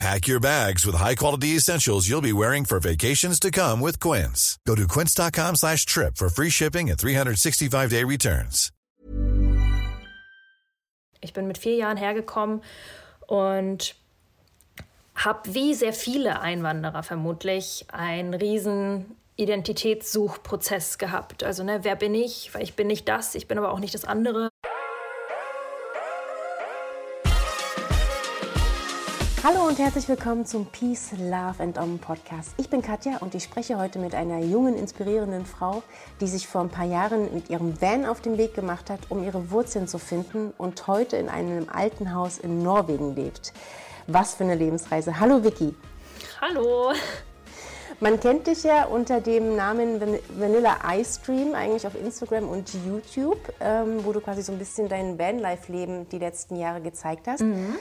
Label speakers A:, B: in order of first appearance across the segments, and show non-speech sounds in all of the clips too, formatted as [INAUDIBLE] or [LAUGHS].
A: Pack your bags with high-quality essentials you'll be wearing for vacations to come with Quince. Go to quince.com slash trip for free shipping and 365-day returns.
B: Ich bin mit vier Jahren hergekommen und habe wie sehr viele Einwanderer vermutlich einen riesen Identitätssuchprozess gehabt. Also, ne, wer bin ich? Weil ich bin nicht das, ich bin aber auch nicht das andere.
C: Hallo und herzlich willkommen zum Peace, Love and Om Podcast. Ich bin Katja und ich spreche heute mit einer jungen, inspirierenden Frau, die sich vor ein paar Jahren mit ihrem Van auf den Weg gemacht hat, um ihre Wurzeln zu finden und heute in einem alten Haus in Norwegen lebt. Was für eine Lebensreise. Hallo Vicky.
B: Hallo.
C: Man kennt dich ja unter dem Namen Vanilla Ice Stream eigentlich auf Instagram und YouTube, ähm, wo du quasi so ein bisschen dein Vanlife-Leben die letzten Jahre gezeigt hast. Mhm.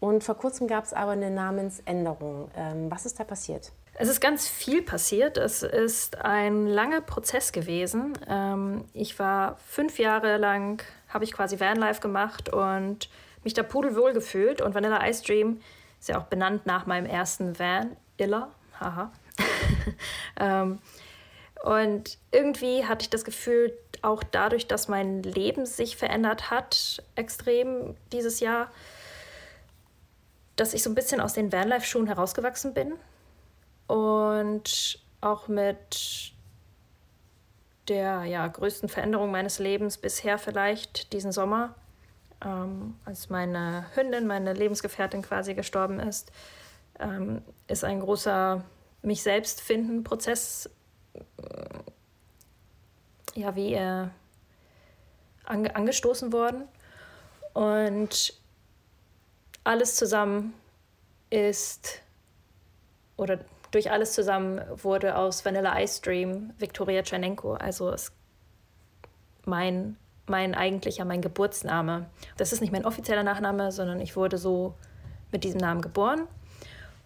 C: Und vor kurzem gab es aber eine Namensänderung. Ähm, was ist da passiert?
B: Es ist ganz viel passiert. Es ist ein langer Prozess gewesen. Ähm, ich war fünf Jahre lang, habe ich quasi Vanlife gemacht und mich da pudelwohl gefühlt. Und Vanilla Ice Dream ist ja auch benannt nach meinem ersten Van, Illa. Haha. [LAUGHS] ähm, und irgendwie hatte ich das Gefühl, auch dadurch, dass mein Leben sich verändert hat, extrem dieses Jahr, dass ich so ein bisschen aus den Vanlife-Schuhen herausgewachsen bin und auch mit der ja, größten Veränderung meines Lebens bisher vielleicht diesen Sommer, ähm, als meine Hündin, meine Lebensgefährtin quasi gestorben ist, ähm, ist ein großer mich selbst finden Prozess, äh, ja, wie er ange angestoßen worden. Und alles zusammen ist, oder durch alles zusammen wurde aus Vanilla Ice Dream Viktoria Tschernenko. Also ist mein, mein eigentlicher, mein Geburtsname. Das ist nicht mein offizieller Nachname, sondern ich wurde so mit diesem Namen geboren.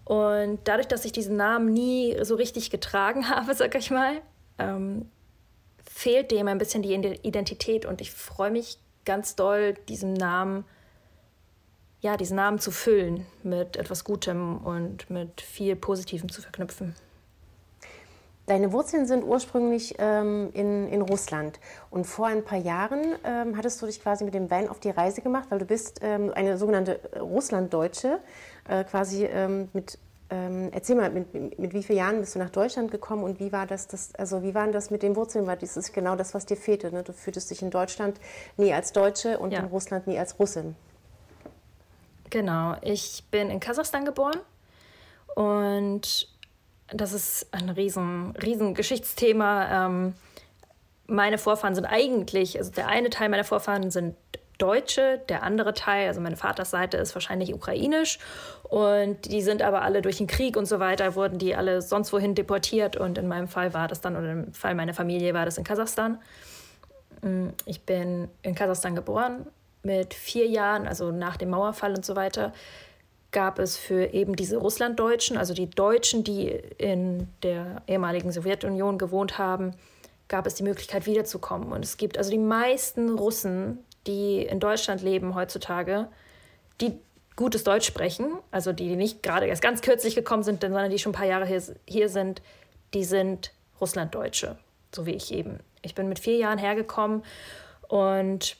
B: Und dadurch, dass ich diesen Namen nie so richtig getragen [LAUGHS] habe, sag ich mal, ähm, fehlt dem ein bisschen die Identität. Und ich freue mich ganz doll, diesen Namen zu ja, diesen Namen zu füllen mit etwas Gutem und mit viel Positivem zu verknüpfen.
C: Deine Wurzeln sind ursprünglich ähm, in, in Russland. Und vor ein paar Jahren ähm, hattest du dich quasi mit dem Van auf die Reise gemacht, weil du bist ähm, eine sogenannte Russlanddeutsche, äh, quasi ähm, mit ähm, erzähl mal, mit, mit, wie vielen Jahren bist du nach Deutschland gekommen und wie war das, das also wie war das mit den Wurzeln? Weil das ist genau das, was dir fehlte. Ne? Du fühltest dich in Deutschland nie als Deutsche und ja. in Russland nie als Russin.
B: Genau, ich bin in Kasachstan geboren und das ist ein riesen, riesen Geschichtsthema. Ähm, meine Vorfahren sind eigentlich, also der eine Teil meiner Vorfahren sind Deutsche, der andere Teil, also meine Vatersseite ist wahrscheinlich ukrainisch und die sind aber alle durch den Krieg und so weiter, wurden die alle sonst wohin deportiert und in meinem Fall war das dann, oder im Fall meiner Familie war das in Kasachstan. Mm, ich bin in Kasachstan geboren, mit vier Jahren, also nach dem Mauerfall und so weiter, gab es für eben diese Russlanddeutschen, also die Deutschen, die in der ehemaligen Sowjetunion gewohnt haben, gab es die Möglichkeit wiederzukommen. Und es gibt also die meisten Russen, die in Deutschland leben heutzutage, die gutes Deutsch sprechen, also die nicht gerade erst ganz kürzlich gekommen sind, sondern die schon ein paar Jahre hier, hier sind, die sind Russlanddeutsche, so wie ich eben. Ich bin mit vier Jahren hergekommen und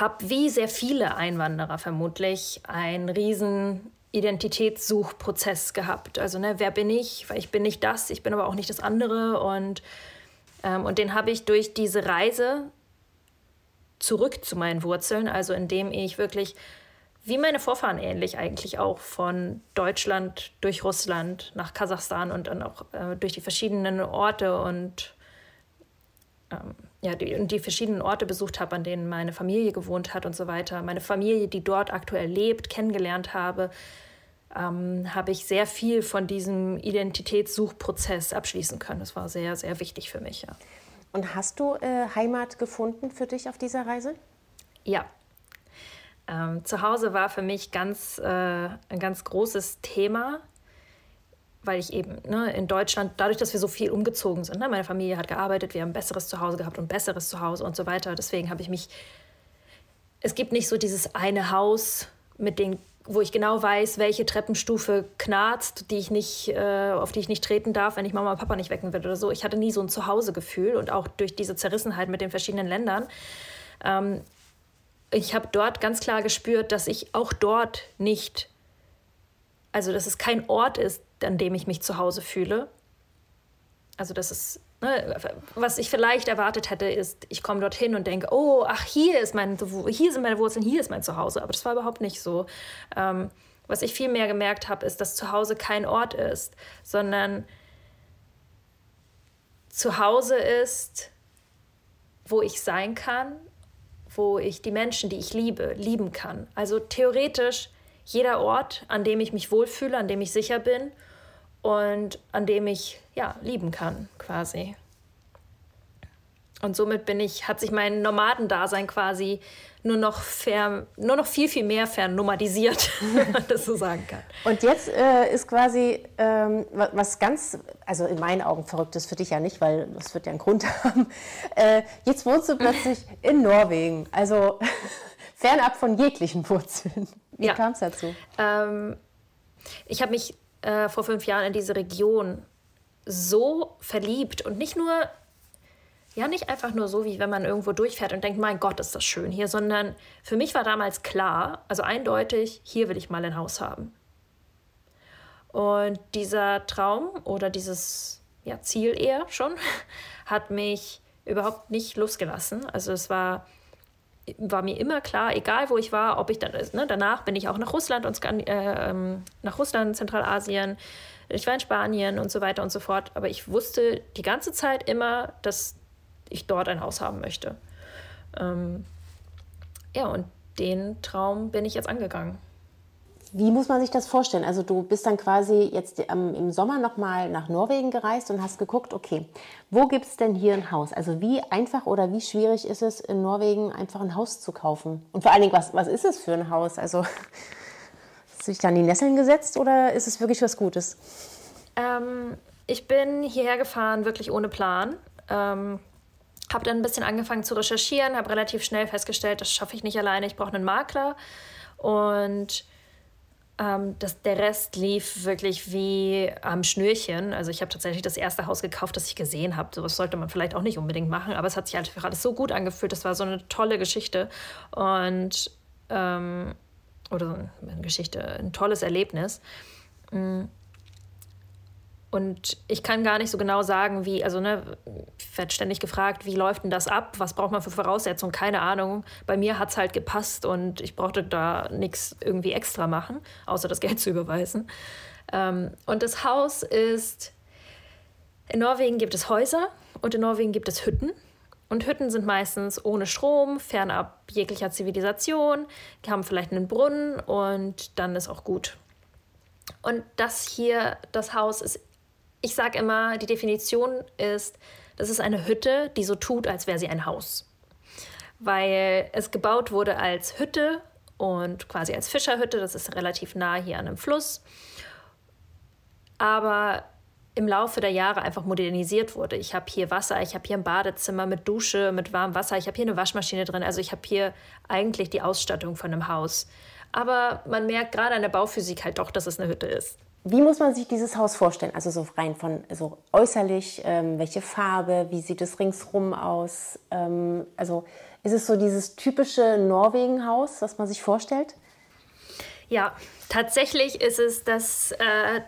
B: habe wie sehr viele Einwanderer vermutlich einen riesen Identitätssuchprozess gehabt. Also, ne, wer bin ich? Weil ich bin nicht das, ich bin aber auch nicht das andere. Und, ähm, und den habe ich durch diese Reise zurück zu meinen Wurzeln, also indem ich wirklich, wie meine Vorfahren ähnlich eigentlich auch, von Deutschland durch Russland nach Kasachstan und dann auch äh, durch die verschiedenen Orte und ähm, ja, die, die verschiedenen Orte besucht habe, an denen meine Familie gewohnt hat und so weiter, meine Familie, die dort aktuell lebt, kennengelernt habe, ähm, habe ich sehr viel von diesem Identitätssuchprozess abschließen können. Das war sehr, sehr wichtig für mich. Ja.
C: Und hast du äh, Heimat gefunden für dich auf dieser Reise?
B: Ja. Ähm, zu Hause war für mich ganz, äh, ein ganz großes Thema, weil ich eben ne, in Deutschland, dadurch, dass wir so viel umgezogen sind, ne, meine Familie hat gearbeitet, wir haben ein besseres Zuhause gehabt und besseres Zuhause und so weiter. Deswegen habe ich mich, es gibt nicht so dieses eine Haus mit den wo ich genau weiß, welche Treppenstufe knarzt, die ich nicht, äh, auf die ich nicht treten darf, wenn ich Mama und Papa nicht wecken will oder so. Ich hatte nie so ein Zuhausegefühl und auch durch diese Zerrissenheit mit den verschiedenen Ländern. Ähm, ich habe dort ganz klar gespürt, dass ich auch dort nicht, also dass es kein Ort ist, an dem ich mich zu Hause fühle. Also dass es Ne, was ich vielleicht erwartet hätte, ist, ich komme dorthin und denke, oh, ach, hier, ist mein, hier sind meine Wurzeln, hier ist mein Zuhause. Aber das war überhaupt nicht so. Ähm, was ich viel mehr gemerkt habe, ist, dass Zuhause kein Ort ist, sondern Zuhause ist, wo ich sein kann, wo ich die Menschen, die ich liebe, lieben kann. Also theoretisch jeder Ort, an dem ich mich wohlfühle, an dem ich sicher bin und an dem ich ja lieben kann, quasi. Und somit bin ich, hat sich mein Nomadendasein quasi nur noch, fer, nur noch viel, viel mehr vernomadisiert, [LAUGHS] wenn man das so sagen kann.
C: Und jetzt äh, ist quasi ähm, was ganz, also in meinen Augen verrücktes für dich ja nicht, weil das wird ja einen Grund [LAUGHS] haben. Äh, jetzt wohnst du plötzlich in Norwegen, also [LAUGHS] fernab von jeglichen Wurzeln. Wie ja. kam es dazu?
B: Ähm, ich habe mich äh, vor fünf Jahren in diese Region so verliebt und nicht nur, ja, nicht einfach nur so, wie wenn man irgendwo durchfährt und denkt, mein Gott, ist das schön hier, sondern für mich war damals klar, also eindeutig, hier will ich mal ein Haus haben. Und dieser Traum oder dieses ja, Ziel eher schon [LAUGHS] hat mich überhaupt nicht losgelassen. Also es war war mir immer klar, egal wo ich war, ob ich dann, ne, danach bin ich auch nach Russland und äh, ähm, nach Russland, Zentralasien, ich war in Spanien und so weiter und so fort. Aber ich wusste die ganze Zeit immer, dass ich dort ein Haus haben möchte. Ähm, ja, und den Traum bin ich jetzt angegangen.
C: Wie muss man sich das vorstellen? Also du bist dann quasi jetzt im Sommer nochmal nach Norwegen gereist und hast geguckt, okay, wo gibt es denn hier ein Haus? Also wie einfach oder wie schwierig ist es in Norwegen einfach ein Haus zu kaufen? Und vor allen Dingen, was, was ist es für ein Haus? Also [LAUGHS] hast du dich dann in die Nesseln gesetzt oder ist es wirklich was Gutes?
B: Ähm, ich bin hierher gefahren wirklich ohne Plan. Ähm, habe dann ein bisschen angefangen zu recherchieren, habe relativ schnell festgestellt, das schaffe ich nicht alleine, ich brauche einen Makler. Und ähm, das, der Rest lief wirklich wie am Schnürchen. Also ich habe tatsächlich das erste Haus gekauft, das ich gesehen habe. Sowas sollte man vielleicht auch nicht unbedingt machen, aber es hat sich einfach alles so gut angefühlt. Das war so eine tolle Geschichte und ähm, oder so eine Geschichte, ein tolles Erlebnis. Mm. Und ich kann gar nicht so genau sagen, wie, also ne, ich werde ständig gefragt, wie läuft denn das ab? Was braucht man für Voraussetzungen? Keine Ahnung. Bei mir hat es halt gepasst und ich brauchte da nichts irgendwie extra machen, außer das Geld [LAUGHS] zu überweisen. Ähm, und das Haus ist, in Norwegen gibt es Häuser und in Norwegen gibt es Hütten. Und Hütten sind meistens ohne Strom, fernab jeglicher Zivilisation, die haben vielleicht einen Brunnen und dann ist auch gut. Und das hier, das Haus ist ich sage immer, die Definition ist, das ist eine Hütte, die so tut, als wäre sie ein Haus. Weil es gebaut wurde als Hütte und quasi als Fischerhütte, das ist relativ nah hier an einem Fluss. Aber im Laufe der Jahre einfach modernisiert wurde. Ich habe hier Wasser, ich habe hier ein Badezimmer mit Dusche, mit warmem Wasser, ich habe hier eine Waschmaschine drin. Also ich habe hier eigentlich die Ausstattung von einem Haus. Aber man merkt gerade an der Bauphysik halt doch, dass es eine Hütte ist.
C: Wie muss man sich dieses Haus vorstellen? Also so rein von so äußerlich, ähm, welche Farbe, wie sieht es ringsrum aus? Ähm, also ist es so dieses typische Norwegen-Haus, was man sich vorstellt?
B: Ja, tatsächlich ist es das. Äh,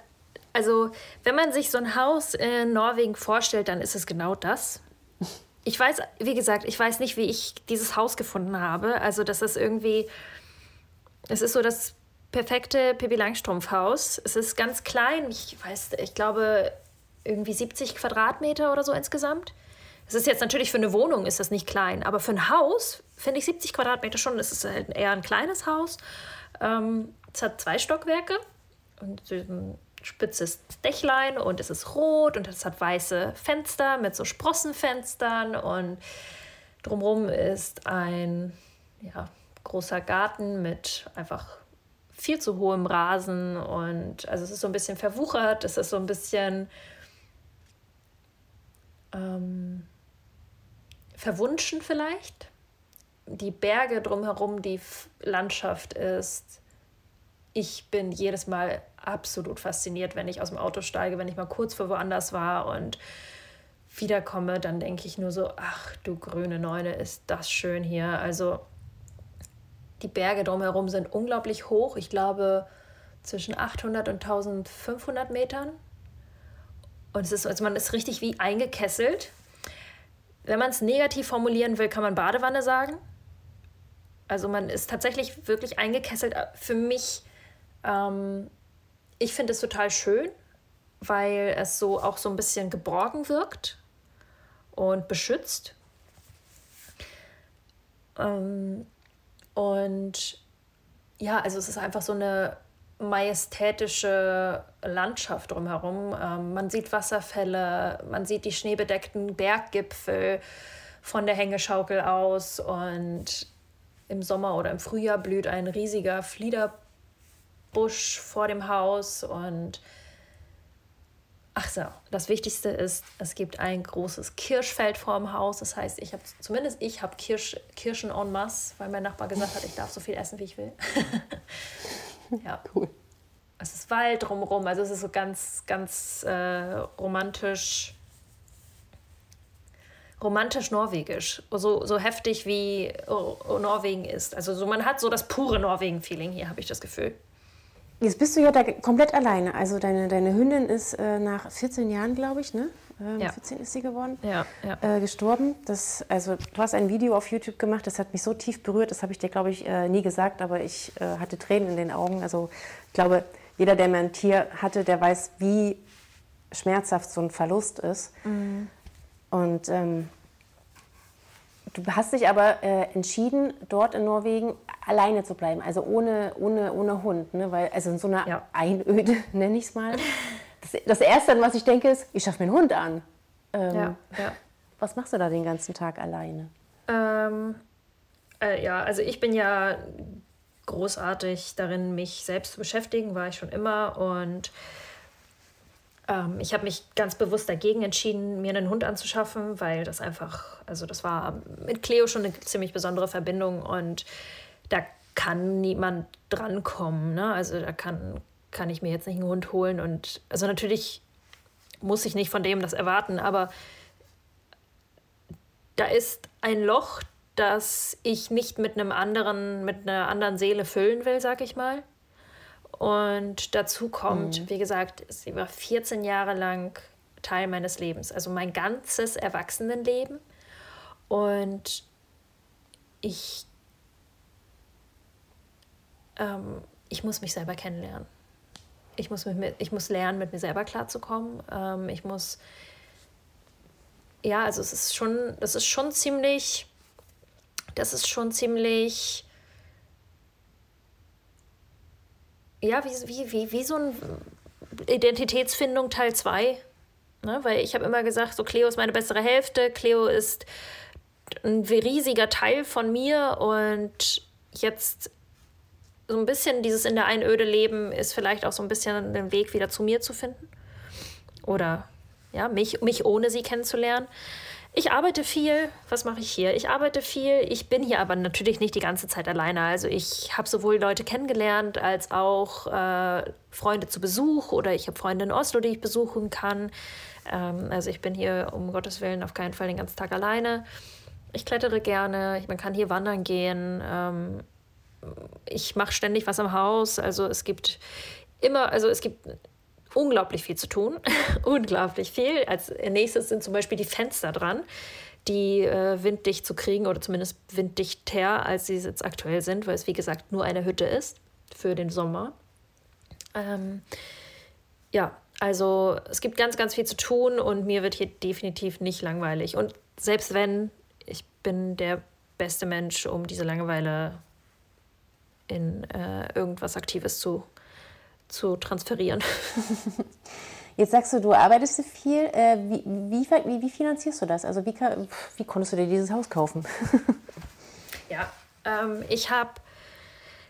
B: also wenn man sich so ein Haus in Norwegen vorstellt, dann ist es genau das. [LAUGHS] Ich weiß, wie gesagt, ich weiß nicht, wie ich dieses Haus gefunden habe. Also das ist irgendwie, es ist so das perfekte Pippi Langstrumpf-Haus. Es ist ganz klein, ich weiß, ich glaube irgendwie 70 Quadratmeter oder so insgesamt. Es ist jetzt natürlich für eine Wohnung ist das nicht klein, aber für ein Haus finde ich 70 Quadratmeter schon. Es ist halt eher ein kleines Haus. Ähm, es hat zwei Stockwerke und spitzes Dächlein und es ist rot und es hat weiße Fenster mit so Sprossenfenstern und drumherum ist ein ja, großer Garten mit einfach viel zu hohem Rasen und also es ist so ein bisschen verwuchert, es ist so ein bisschen ähm, verwunschen vielleicht. Die Berge drumherum, die Landschaft ist. Ich bin jedes Mal absolut fasziniert, wenn ich aus dem Auto steige, wenn ich mal kurz vor woanders war und wiederkomme, dann denke ich nur so, ach du grüne Neune, ist das schön hier. Also die Berge drumherum sind unglaublich hoch. Ich glaube zwischen 800 und 1500 Metern. Und es ist, also man ist richtig wie eingekesselt. Wenn man es negativ formulieren will, kann man Badewanne sagen. Also man ist tatsächlich wirklich eingekesselt. Für mich, ähm, ich finde es total schön, weil es so auch so ein bisschen geborgen wirkt und beschützt. Ähm, und ja, also es ist einfach so eine majestätische Landschaft drumherum. Ähm, man sieht Wasserfälle, man sieht die schneebedeckten Berggipfel von der Hängeschaukel aus und im Sommer oder im Frühjahr blüht ein riesiger Fliederbusch vor dem Haus und Ach so, das Wichtigste ist, es gibt ein großes Kirschfeld vor dem Haus. Das heißt, ich habe zumindest ich habe Kirsch, Kirschen en masse, weil mein Nachbar gesagt hat, ich darf so viel essen, wie ich will. [LAUGHS] ja. Cool. Es ist Wald drumherum, also es ist so ganz, ganz äh, romantisch, romantisch norwegisch, so, so heftig wie Norwegen ist. Also so, man hat so das pure Norwegen-Feeling hier, habe ich das Gefühl.
C: Jetzt bist du ja da komplett alleine. Also deine, deine Hündin ist äh, nach 14 Jahren, glaube ich, ne? Ähm, ja. 14 ist sie geworden,
B: ja, ja.
C: Äh, gestorben. Das, also, du hast ein Video auf YouTube gemacht, das hat mich so tief berührt, das habe ich dir, glaube ich, äh, nie gesagt, aber ich äh, hatte Tränen in den Augen. Also ich glaube, jeder, der mal ein Tier hatte, der weiß, wie schmerzhaft so ein Verlust ist. Mhm. Und ähm, du hast dich aber äh, entschieden, dort in Norwegen alleine zu bleiben, also ohne, ohne, ohne Hund, ne? Weil, also in so einer ja. Einöde, [LAUGHS] nenne ich es mal. Das, das, Erste, was ich denke, ist, ich schaffe mir einen Hund an. Ähm, ja, ja. Was machst du da den ganzen Tag alleine?
B: Ähm, äh, ja, also ich bin ja großartig darin, mich selbst zu beschäftigen, war ich schon immer. Und ähm, ich habe mich ganz bewusst dagegen entschieden, mir einen Hund anzuschaffen, weil das einfach, also das war mit Cleo schon eine ziemlich besondere Verbindung und da kann niemand drankommen. Ne? Also da kann, kann ich mir jetzt nicht einen Hund holen. Und also natürlich muss ich nicht von dem das erwarten, aber da ist ein Loch, das ich nicht mit einem anderen, mit einer anderen Seele füllen will, sag ich mal. Und dazu kommt, mhm. wie gesagt, sie war 14 Jahre lang Teil meines Lebens, also mein ganzes Erwachsenenleben. Und ich ähm, ich muss mich selber kennenlernen. Ich muss, mit, ich muss lernen, mit mir selber klarzukommen. Ähm, ich muss, ja, also es ist schon, das ist schon ziemlich, das ist schon ziemlich, ja, wie, wie, wie, wie so ein Identitätsfindung Teil 2. Ne? Weil ich habe immer gesagt, so Cleo ist meine bessere Hälfte, Cleo ist ein riesiger Teil von mir und jetzt so ein bisschen dieses in der Einöde leben ist vielleicht auch so ein bisschen den Weg wieder zu mir zu finden. Oder ja, mich, mich ohne sie kennenzulernen. Ich arbeite viel. Was mache ich hier? Ich arbeite viel. Ich bin hier aber natürlich nicht die ganze Zeit alleine. Also ich habe sowohl Leute kennengelernt als auch äh, Freunde zu Besuch oder ich habe Freunde in Oslo, die ich besuchen kann. Ähm, also ich bin hier um Gottes Willen auf keinen Fall den ganzen Tag alleine. Ich klettere gerne. Man kann hier wandern gehen. Ähm, ich mache ständig was am Haus. Also es gibt immer, also es gibt unglaublich viel zu tun. [LAUGHS] unglaublich viel. Als nächstes sind zum Beispiel die Fenster dran, die äh, winddicht zu kriegen oder zumindest winddichter, als sie jetzt aktuell sind, weil es wie gesagt nur eine Hütte ist für den Sommer. Ähm, ja, also es gibt ganz, ganz viel zu tun und mir wird hier definitiv nicht langweilig. Und selbst wenn, ich bin der beste Mensch, um diese Langeweile in äh, irgendwas Aktives zu, zu transferieren. [LAUGHS]
C: Jetzt sagst du, du arbeitest viel. Äh, wie, wie, wie, wie, finanzierst du das? Also wie, wie konntest du dir dieses Haus kaufen? [LAUGHS]
B: ja, ähm, ich habe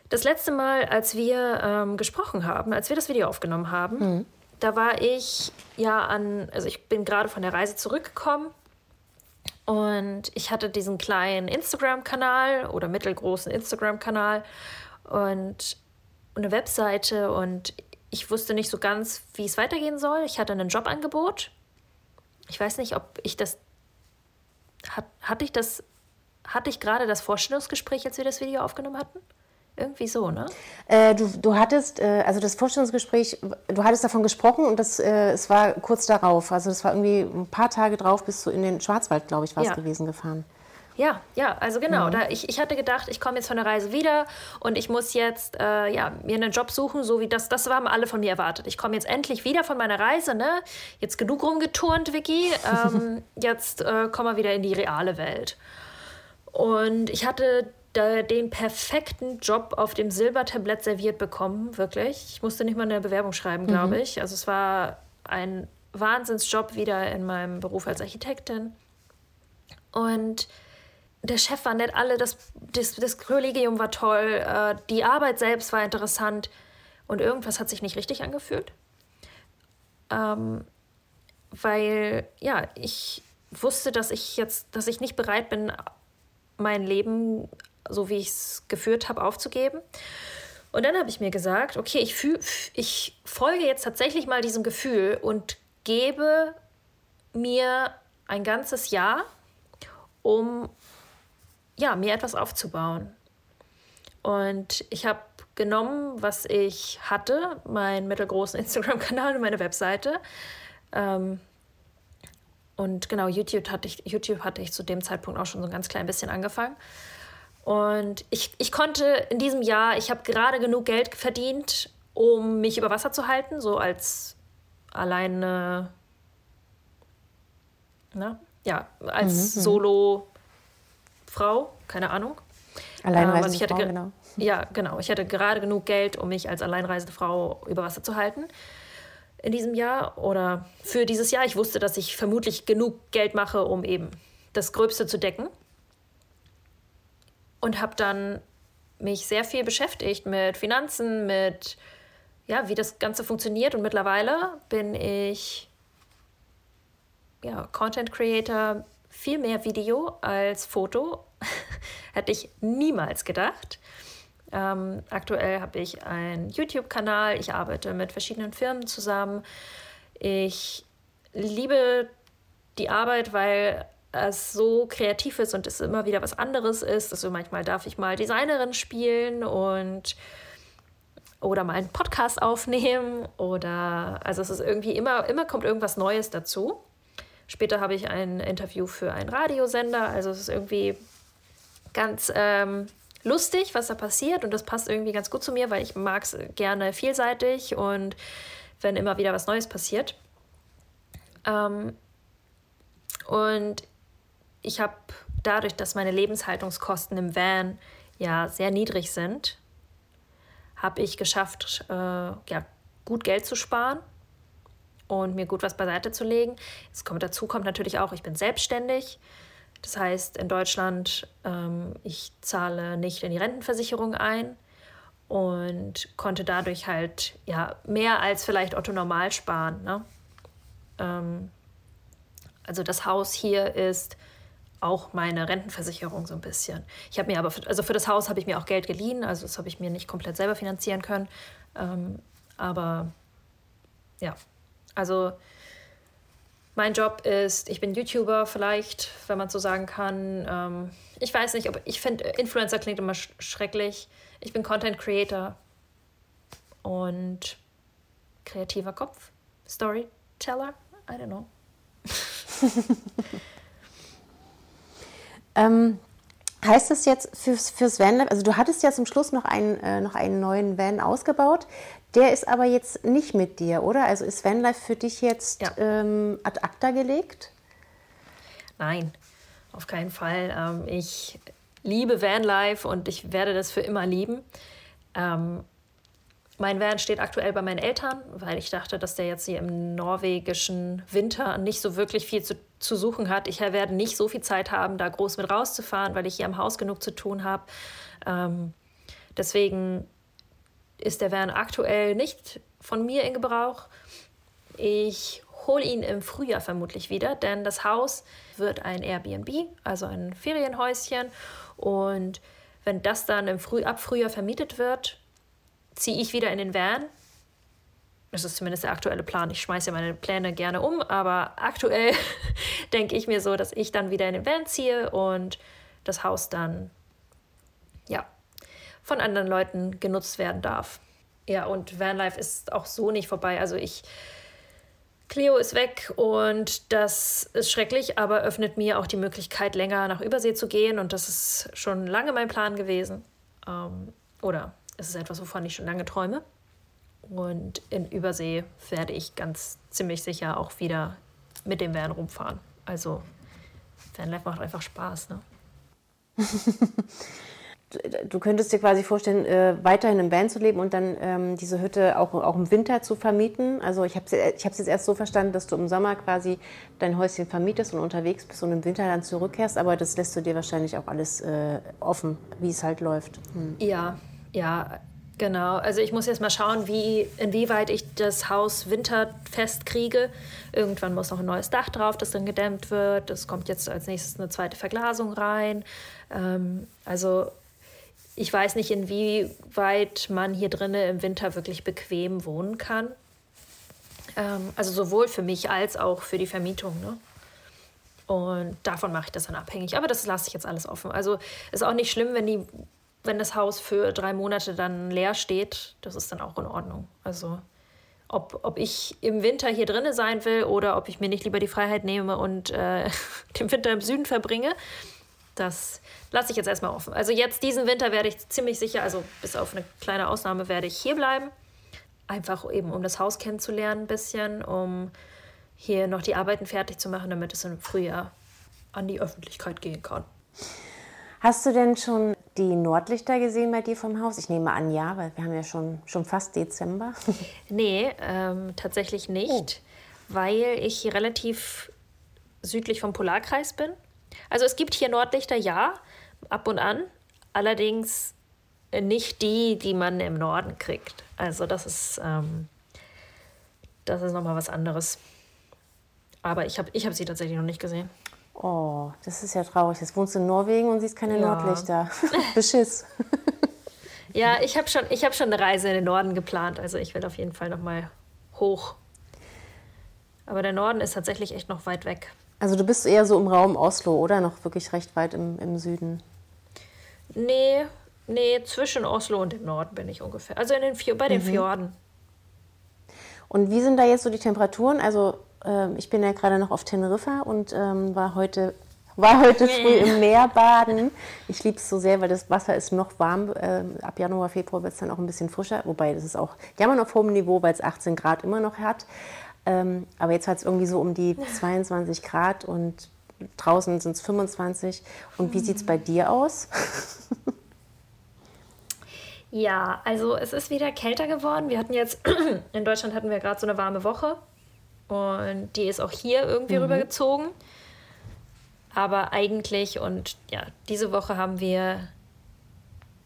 B: das letzte Mal, als wir ähm, gesprochen haben, als wir das Video aufgenommen haben, mhm. da war ich ja an, also ich bin gerade von der Reise zurückgekommen und ich hatte diesen kleinen Instagram-Kanal oder mittelgroßen Instagram-Kanal und eine Webseite und ich wusste nicht so ganz, wie es weitergehen soll. Ich hatte ein Jobangebot. Ich weiß nicht, ob ich das. Hat, hatte ich das. Hatte ich gerade das Vorstellungsgespräch, als wir das Video aufgenommen hatten? Irgendwie so, ne?
C: Äh, du, du hattest, äh, also das Vorstellungsgespräch, du hattest davon gesprochen und das, äh, es war kurz darauf. Also das war irgendwie ein paar Tage drauf, bist du in den Schwarzwald, glaube ich, war es ja. gewesen, gefahren.
B: Ja, ja, also genau. Mhm. Da, ich, ich hatte gedacht, ich komme jetzt von der Reise wieder und ich muss jetzt äh, ja, mir einen Job suchen, so wie das, das haben alle von mir erwartet. Ich komme jetzt endlich wieder von meiner Reise, ne? Jetzt genug rumgeturnt, Vicky. Ähm, [LAUGHS] jetzt äh, kommen wir wieder in die reale Welt. Und ich hatte den perfekten Job auf dem Silbertablett serviert bekommen, wirklich. Ich musste nicht mal eine Bewerbung schreiben, glaube mhm. ich. Also es war ein Wahnsinnsjob wieder in meinem Beruf als Architektin. Und der Chef war nett, alle, das, das, das Kollegium war toll, äh, die Arbeit selbst war interessant und irgendwas hat sich nicht richtig angefühlt. Ähm, weil, ja, ich wusste, dass ich jetzt, dass ich nicht bereit bin, mein Leben, so wie ich es geführt habe, aufzugeben. Und dann habe ich mir gesagt, okay, ich, fühl, ich folge jetzt tatsächlich mal diesem Gefühl und gebe mir ein ganzes Jahr, um ja, mir etwas aufzubauen. Und ich habe genommen, was ich hatte, meinen mittelgroßen [LAUGHS] Instagram-Kanal und meine Webseite. Ähm, und genau, YouTube hatte, ich, YouTube hatte ich zu dem Zeitpunkt auch schon so ein ganz klein bisschen angefangen. Und ich, ich konnte in diesem Jahr, ich habe gerade genug Geld verdient, um mich über Wasser zu halten, so als alleine, ne? ja, als mhm. mhm. Solo Frau, keine Ahnung.
C: Alleinreisende ähm, also Frau, genau.
B: Ja, genau. Ich hatte gerade genug Geld, um mich als alleinreisende Frau über Wasser zu halten in diesem Jahr oder für dieses Jahr. Ich wusste, dass ich vermutlich genug Geld mache, um eben das Gröbste zu decken. Und habe dann mich sehr viel beschäftigt mit Finanzen, mit ja, wie das Ganze funktioniert. Und mittlerweile bin ich ja, Content Creator, viel mehr Video als Foto. [LAUGHS] Hätte ich niemals gedacht. Ähm, aktuell habe ich einen YouTube-Kanal. Ich arbeite mit verschiedenen Firmen zusammen. Ich liebe die Arbeit, weil es so kreativ ist und es immer wieder was anderes ist. Also manchmal darf ich mal Designerin spielen und oder mal einen Podcast aufnehmen oder also es ist irgendwie immer immer kommt irgendwas Neues dazu. Später habe ich ein Interview für einen Radiosender. Also es ist irgendwie ganz ähm, lustig, was da passiert. Und das passt irgendwie ganz gut zu mir, weil ich mag es gerne vielseitig und wenn immer wieder was Neues passiert. Ähm, und ich habe dadurch, dass meine Lebenshaltungskosten im Van ja sehr niedrig sind, habe ich geschafft, äh, ja, gut Geld zu sparen und mir gut was beiseite zu legen. Jetzt kommt dazu kommt natürlich auch, ich bin selbstständig. Das heißt, in Deutschland, ähm, ich zahle nicht in die Rentenversicherung ein und konnte dadurch halt ja mehr als vielleicht Otto normal sparen. Ne? Ähm, also das Haus hier ist auch meine Rentenversicherung so ein bisschen. Ich habe mir aber, für, also für das Haus habe ich mir auch Geld geliehen, also das habe ich mir nicht komplett selber finanzieren können. Ähm, aber ja, also mein Job ist, ich bin YouTuber vielleicht, wenn man so sagen kann. Ähm, ich weiß nicht, ob ich finde, Influencer klingt immer sch schrecklich. Ich bin Content Creator und kreativer Kopf, Storyteller, I don't know. [LAUGHS]
C: ähm, heißt das jetzt fürs, fürs Vanlife, also du hattest ja zum Schluss noch einen, äh, noch einen neuen Van ausgebaut. Der ist aber jetzt nicht mit dir, oder? Also ist Vanlife für dich jetzt ja. ähm, ad acta gelegt?
B: Nein, auf keinen Fall. Ähm, ich liebe Vanlife und ich werde das für immer lieben. Ähm, Mein Van steht aktuell bei meinen Eltern, weil ich dachte, dass der jetzt hier im norwegischen Winter nicht so wirklich viel zu, zu suchen hat. Ich werde nicht so viel Zeit haben, da groß mit rauszufahren, weil ich hier am Haus genug zu tun habe. Ähm, deswegen ist der Van aktuell nicht von mir in Gebrauch. Ich hole ihn im Frühjahr vermutlich wieder, denn das Haus wird ein Airbnb, also ein Ferienhäuschen. Und wenn das dann im Früh ab Frühjahr vermietet wird, ziehe ich wieder in den Van. Das ist zumindest der aktuelle Plan. Ich schmeiße ja meine Pläne gerne um, aber aktuell [LAUGHS] denke ich mir so, dass ich dann wieder in den Van ziehe und das Haus dann ja von anderen Leuten genutzt werden darf. Ja, und Vanlife ist auch so nicht vorbei. Also ich Cleo ist weg und das ist schrecklich, aber öffnet mir auch die Möglichkeit, länger nach Übersee zu gehen. Und das ist schon lange mein Plan gewesen. Ähm, oder es ist etwas, wovon ich schon lange träume. Und in Übersee werde ich ganz ziemlich sicher auch wieder mit dem Van rumfahren. Also Vanlife macht einfach Spaß, ne? [LAUGHS]
C: du könntest dir quasi vorstellen, äh, weiterhin im Van zu leben und dann ähm, diese Hütte auch, auch im Winter zu vermieten. Also ich habe es jetzt erst so verstanden, dass du im Sommer quasi dein Häuschen vermietest und unterwegs bist und im Winter dann zurückkehrst, aber das lässt du dir wahrscheinlich auch alles äh, offen, wie es halt läuft.
B: Hm. Ja, ja, genau. Also ich muss jetzt mal schauen, wie, inwieweit ich das Haus winterfest kriege. Irgendwann muss noch ein neues Dach drauf, das dann gedämmt wird. Es kommt jetzt als nächstes eine zweite Verglasung rein. Ähm, also ich weiß nicht, inwieweit man hier drinnen im Winter wirklich bequem wohnen kann. Ähm, also sowohl für mich als auch für die Vermietung. Ne? Und davon mache ich das dann abhängig. Aber das lasse ich jetzt alles offen. Also ist auch nicht schlimm, wenn, die, wenn das Haus für drei Monate dann leer steht. Das ist dann auch in Ordnung. Also ob, ob ich im Winter hier drinnen sein will oder ob ich mir nicht lieber die Freiheit nehme und äh, [LAUGHS] den Winter im Süden verbringe, das lasse ich jetzt erstmal offen. Also jetzt diesen Winter werde ich ziemlich sicher, also bis auf eine kleine Ausnahme, werde ich hier bleiben. Einfach eben, um das Haus kennenzulernen ein bisschen, um hier noch die Arbeiten fertig zu machen, damit es im Frühjahr an die Öffentlichkeit gehen kann.
C: Hast du denn schon die Nordlichter gesehen bei dir vom Haus? Ich nehme an, ja, weil wir haben ja schon, schon fast Dezember. [LAUGHS]
B: nee, ähm, tatsächlich nicht, oh. weil ich relativ südlich vom Polarkreis bin. Also es gibt hier Nordlichter, ja, ab und an. Allerdings nicht die, die man im Norden kriegt. Also das ist, ähm, das ist nochmal was anderes. Aber ich habe ich hab sie tatsächlich noch nicht gesehen.
C: Oh, das ist ja traurig. Jetzt wohnst du in Norwegen und siehst keine ja. Nordlichter. [LAUGHS] Beschiss.
B: ja, ich habe schon, hab schon eine Reise in den Norden geplant. Also ich will auf jeden Fall nochmal hoch. Aber der Norden ist tatsächlich echt noch weit weg.
C: Also du bist eher so im Raum Oslo, oder? Noch wirklich recht weit im, im Süden.
B: Nee, nee, zwischen Oslo und dem Norden bin ich ungefähr. Also in den, bei den mhm. Fjorden.
C: Und wie sind da jetzt so die Temperaturen? Also äh, ich bin ja gerade noch auf Teneriffa und ähm, war heute war heute früh im Meer baden. Ich liebe es so sehr, weil das Wasser ist noch warm. Äh, ab Januar, Februar wird es dann auch ein bisschen frischer. Wobei, das ist auch jammern auf hohem Niveau, weil es 18 Grad immer noch hat. Ähm, aber jetzt hat es irgendwie so um die 22 Grad und draußen sind es 25. Und wie sieht es bei dir aus? [LAUGHS]
B: ja, also es ist wieder kälter geworden. Wir hatten jetzt, [CLEARS THROAT] in Deutschland hatten wir gerade so eine warme Woche und die ist auch hier irgendwie mhm. rübergezogen. Aber eigentlich und ja, diese Woche haben wir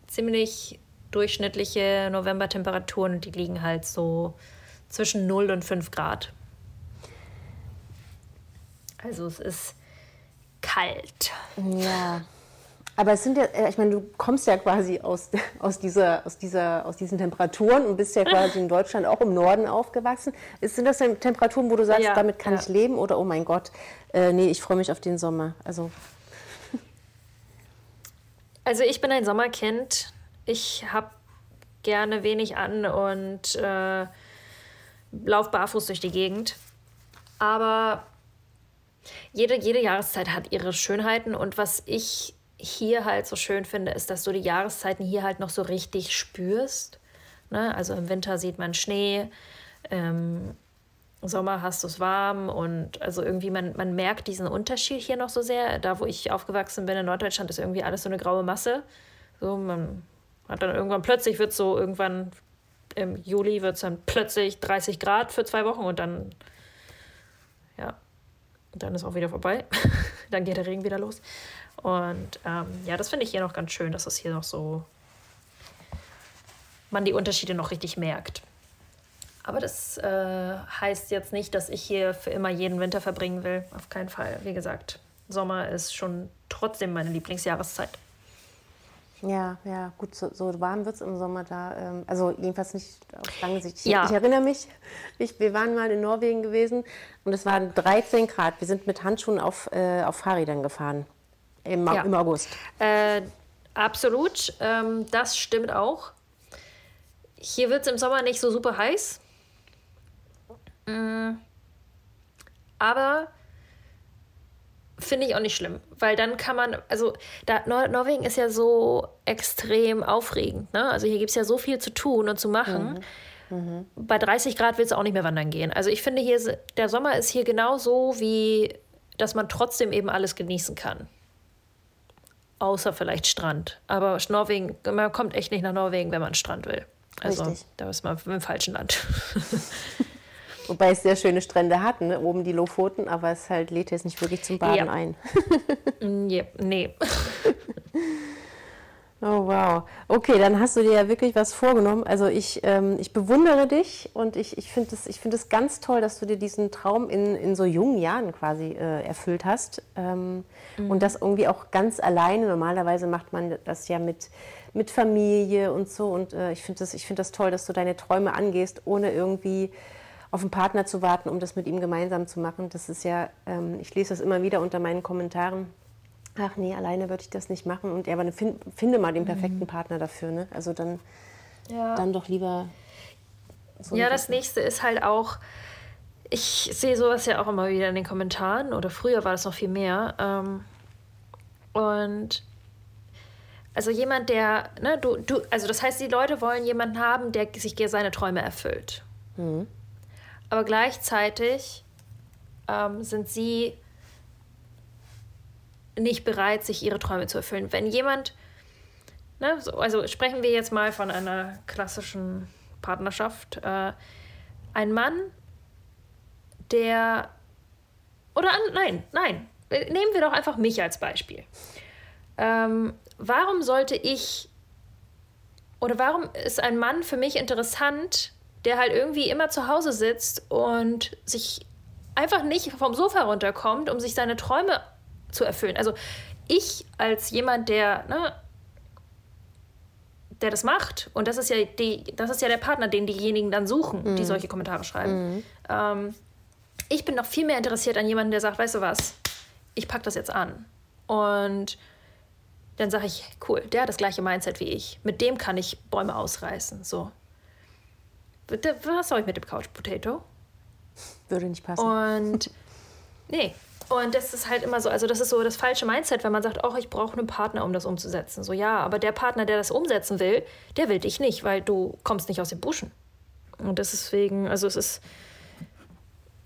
B: ziemlich durchschnittliche Novembertemperaturen. Die liegen halt so zwischen 0 und 5 Grad. Also es ist kalt.
C: Ja. Aber es sind ja, äh, ich meine, du kommst ja quasi aus, aus, dieser, aus, dieser, aus diesen Temperaturen und bist ja quasi in Deutschland auch im Norden aufgewachsen. Sind das denn Temperaturen, wo du sagst, ja, damit kann ja. ich leben? Oder oh mein Gott, äh, nee, ich freue mich auf den Sommer? Also.
B: also ich bin ein Sommerkind. Ich habe gerne wenig an und äh, lauf barfuß durch die Gegend. Aber jede, jede Jahreszeit hat ihre Schönheiten und was ich hier halt so schön finde, ist, dass du die Jahreszeiten hier halt noch so richtig spürst. Ne? Also im Winter sieht man Schnee, im Sommer hast du es warm und also irgendwie man, man merkt diesen Unterschied hier noch so sehr. Da, wo ich aufgewachsen bin in Norddeutschland, ist irgendwie alles so eine graue Masse. So, man hat dann irgendwann plötzlich wird so irgendwann im Juli wird es dann plötzlich 30 Grad für zwei Wochen und dann, ja, dann ist auch wieder vorbei. [LAUGHS] dann geht der Regen wieder los. Und ähm, ja, das finde ich hier noch ganz schön, dass es hier noch so, man die Unterschiede noch richtig merkt. Aber das äh, heißt jetzt nicht, dass ich hier für immer jeden Winter verbringen will. Auf keinen Fall. Wie gesagt, Sommer ist schon trotzdem meine Lieblingsjahreszeit.
C: Ja, ja, gut, so, so warm wird es im Sommer da. Ähm, also jedenfalls nicht auf lange Sicht. Ich, ja. ich erinnere mich, [LAUGHS] ich, wir waren mal in Norwegen gewesen und es waren 13 Grad. Wir sind mit Handschuhen auf, äh, auf Fahrrädern gefahren im, ja. im August.
B: Äh, absolut, ähm, das stimmt auch. Hier wird es im Sommer nicht so super heiß. Mm. Aber finde ich auch nicht schlimm, weil dann kann man, also da, Nor Norwegen ist ja so extrem aufregend. Ne? Also hier gibt es ja so viel zu tun und zu machen. Mhm. Mhm. Bei 30 Grad willst du auch nicht mehr wandern gehen. Also ich finde hier, der Sommer ist hier genauso wie, dass man trotzdem eben alles genießen kann. Außer vielleicht Strand. Aber Norwegen, man kommt echt nicht nach Norwegen, wenn man Strand will. Also Richtig. da ist man im falschen Land. [LAUGHS]
C: Wobei es sehr schöne Strände hat, ne? oben die Lofoten, aber es halt lädt jetzt nicht wirklich zum Baden ja. ein. [LAUGHS]
B: ja, nee. [LAUGHS]
C: Oh wow. Okay, dann hast du dir ja wirklich was vorgenommen. Also ich, ähm, ich bewundere dich und ich, ich finde es find ganz toll, dass du dir diesen Traum in, in so jungen Jahren quasi äh, erfüllt hast. Ähm, mhm. Und das irgendwie auch ganz alleine. Normalerweise macht man das ja mit, mit Familie und so. Und äh, ich finde das, find das toll, dass du deine Träume angehst, ohne irgendwie auf einen Partner zu warten, um das mit ihm gemeinsam zu machen. Das ist ja, ähm, ich lese das immer wieder unter meinen Kommentaren. Ach nee, alleine würde ich das nicht machen. Und ja, aber find, finde mal den perfekten mhm. Partner dafür. Ne? Also dann, ja. dann doch lieber.
B: So ja, das nächste ist halt auch, ich sehe sowas ja auch immer wieder in den Kommentaren, oder früher war das noch viel mehr. Ähm, und also jemand, der, ne, du, du, also das heißt, die Leute wollen jemanden haben, der sich seine Träume erfüllt. Mhm aber gleichzeitig ähm, sind sie nicht bereit, sich ihre Träume zu erfüllen. Wenn jemand, ne, so, also sprechen wir jetzt mal von einer klassischen Partnerschaft, äh, ein Mann, der, oder an, nein, nein, nehmen wir doch einfach mich als Beispiel. Ähm, warum sollte ich, oder warum ist ein Mann für mich interessant, der halt irgendwie immer zu Hause sitzt und sich einfach nicht vom Sofa runterkommt, um sich seine Träume zu erfüllen. Also ich als jemand, der, ne, der das macht, und das ist ja die, das ist ja der Partner, den diejenigen dann suchen, mhm. die solche Kommentare schreiben. Mhm. Ähm, ich bin noch viel mehr interessiert an jemanden, der sagt, weißt du was, ich packe das jetzt an. Und dann sage ich, cool, der hat das gleiche Mindset wie ich. Mit dem kann ich Bäume ausreißen. So. Was soll ich mit dem Couch Potato?
C: Würde nicht passen.
B: Und nee. Und das ist halt immer so, also das ist so das falsche Mindset, wenn man sagt, oh, ich brauche einen Partner, um das umzusetzen. So ja, aber der Partner, der das umsetzen will, der will dich nicht, weil du kommst nicht aus den Buschen. Und deswegen, also es ist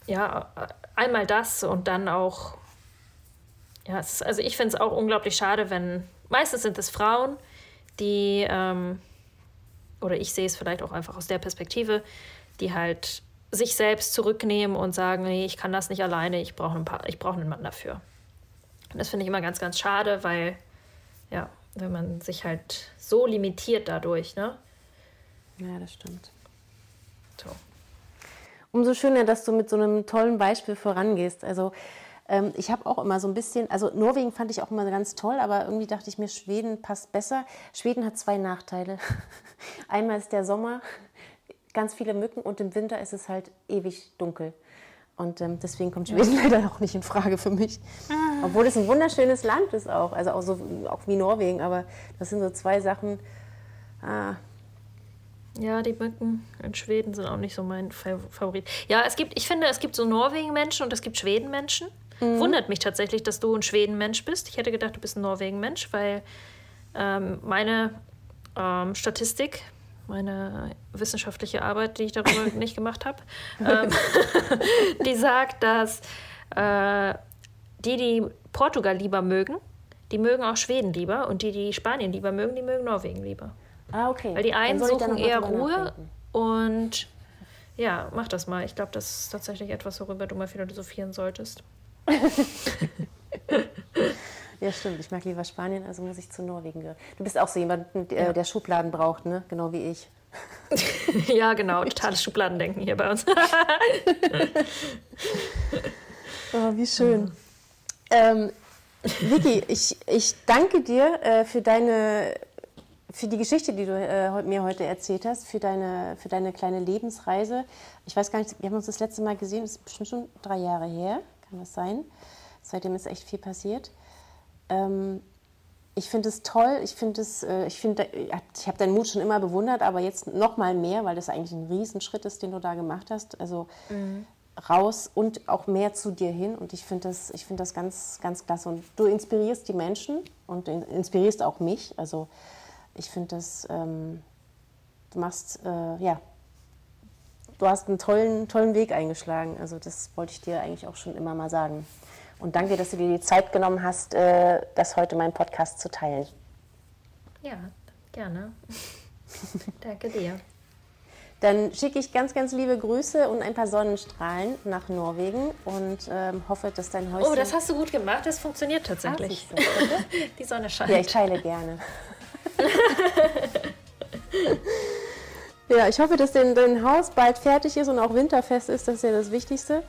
B: ja einmal das und dann auch, ja, ist, also ich finde es auch unglaublich schade, wenn meistens sind es Frauen, die ähm, oder ich sehe es vielleicht auch einfach aus der Perspektive, die halt sich selbst zurücknehmen und sagen, nee, ich kann das nicht alleine, ich brauche einen, ich brauche einen Mann dafür. Und das finde ich immer ganz, ganz schade, weil, ja, wenn man sich halt so limitiert dadurch, ne?
C: Ja, das stimmt. So. Umso schöner, dass du mit so einem tollen Beispiel vorangehst. Also ähm, ich habe auch immer so ein bisschen, also Norwegen fand ich auch immer ganz toll, aber irgendwie dachte ich mir, Schweden passt besser. Schweden hat zwei Nachteile. [LAUGHS] Einmal ist der Sommer, ganz viele Mücken und im Winter ist es halt ewig dunkel. Und ähm, deswegen kommt Schweden [LAUGHS] leider auch nicht in Frage für mich. Ah. Obwohl es ein wunderschönes Land ist auch, also auch, so, auch wie Norwegen, aber das sind so zwei Sachen. Ah.
B: Ja, die Mücken in Schweden sind auch nicht so mein Favorit. Ja, es gibt, ich finde, es gibt so Norwegen-Menschen und es gibt Schweden-Menschen. Mhm. Wundert mich tatsächlich, dass du ein Schweden-Mensch bist. Ich hätte gedacht, du bist ein Norwegen-Mensch, weil ähm, meine ähm, Statistik, meine wissenschaftliche Arbeit, die ich darüber [LAUGHS] nicht gemacht habe, ähm, [LAUGHS] die sagt, dass äh, die, die Portugal lieber mögen, die mögen auch Schweden lieber und die, die Spanien lieber mögen, die mögen Norwegen lieber.
C: Ah, okay.
B: Weil die einen suchen eher Ruhe Und ja, mach das mal. Ich glaube, das ist tatsächlich etwas, worüber du mal philosophieren solltest. [LAUGHS]
C: ja, stimmt. Ich mag lieber Spanien, also muss ich zu Norwegen gehen. Du bist auch so jemand, der, ja. der Schubladen braucht, ne? Genau wie ich. [LAUGHS]
B: ja, genau. Totales Schubladendenken hier bei uns. [LAUGHS]
C: oh, wie schön. Ähm, Vicky, ich, ich danke dir äh, für deine für die Geschichte, die du äh, mir heute erzählt hast, für deine, für deine kleine Lebensreise. Ich weiß gar nicht, wir haben uns das letzte Mal gesehen, das ist bestimmt schon drei Jahre her, kann das sein? Seitdem ist echt viel passiert. Ähm, ich finde es toll, ich finde es, äh, ich finde, ich habe deinen Mut schon immer bewundert, aber jetzt noch mal mehr, weil das eigentlich ein Riesenschritt ist, den du da gemacht hast. Also mhm. raus und auch mehr zu dir hin. Und ich finde das, ich finde das ganz, ganz klasse. Und du inspirierst die Menschen und inspirierst auch mich. Also ich finde das, ähm, du machst, äh, ja, du hast einen tollen, tollen Weg eingeschlagen. Also das wollte ich dir eigentlich auch schon immer mal sagen. Und danke, dass du dir die Zeit genommen hast, äh, das heute meinen Podcast zu teilen.
B: Ja, gerne. [LAUGHS] danke dir.
C: Dann schicke ich ganz, ganz liebe Grüße und ein paar Sonnenstrahlen nach Norwegen und ähm, hoffe, dass dein Häuschen...
B: Oh, das hast du gut gemacht. Das funktioniert tatsächlich. Ah, [LAUGHS] die Sonne scheint.
C: Ja, ich teile gerne. [LAUGHS] ja, ich hoffe, dass dein, dein Haus bald fertig ist und auch winterfest ist. Das ist ja das Wichtigste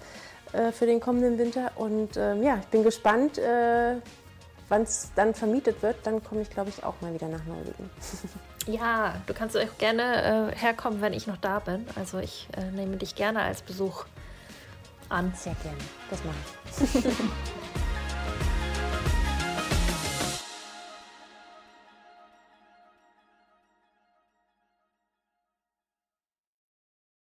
C: äh, für den kommenden Winter. Und ähm, ja, ich bin gespannt, äh, wann es dann vermietet wird. Dann komme ich, glaube ich, auch mal wieder nach Norwegen. [LAUGHS]
B: ja, du kannst auch gerne äh, herkommen, wenn ich noch da bin. Also ich äh, nehme dich gerne als Besuch an.
C: Sehr gerne. Das mache ich. [LAUGHS]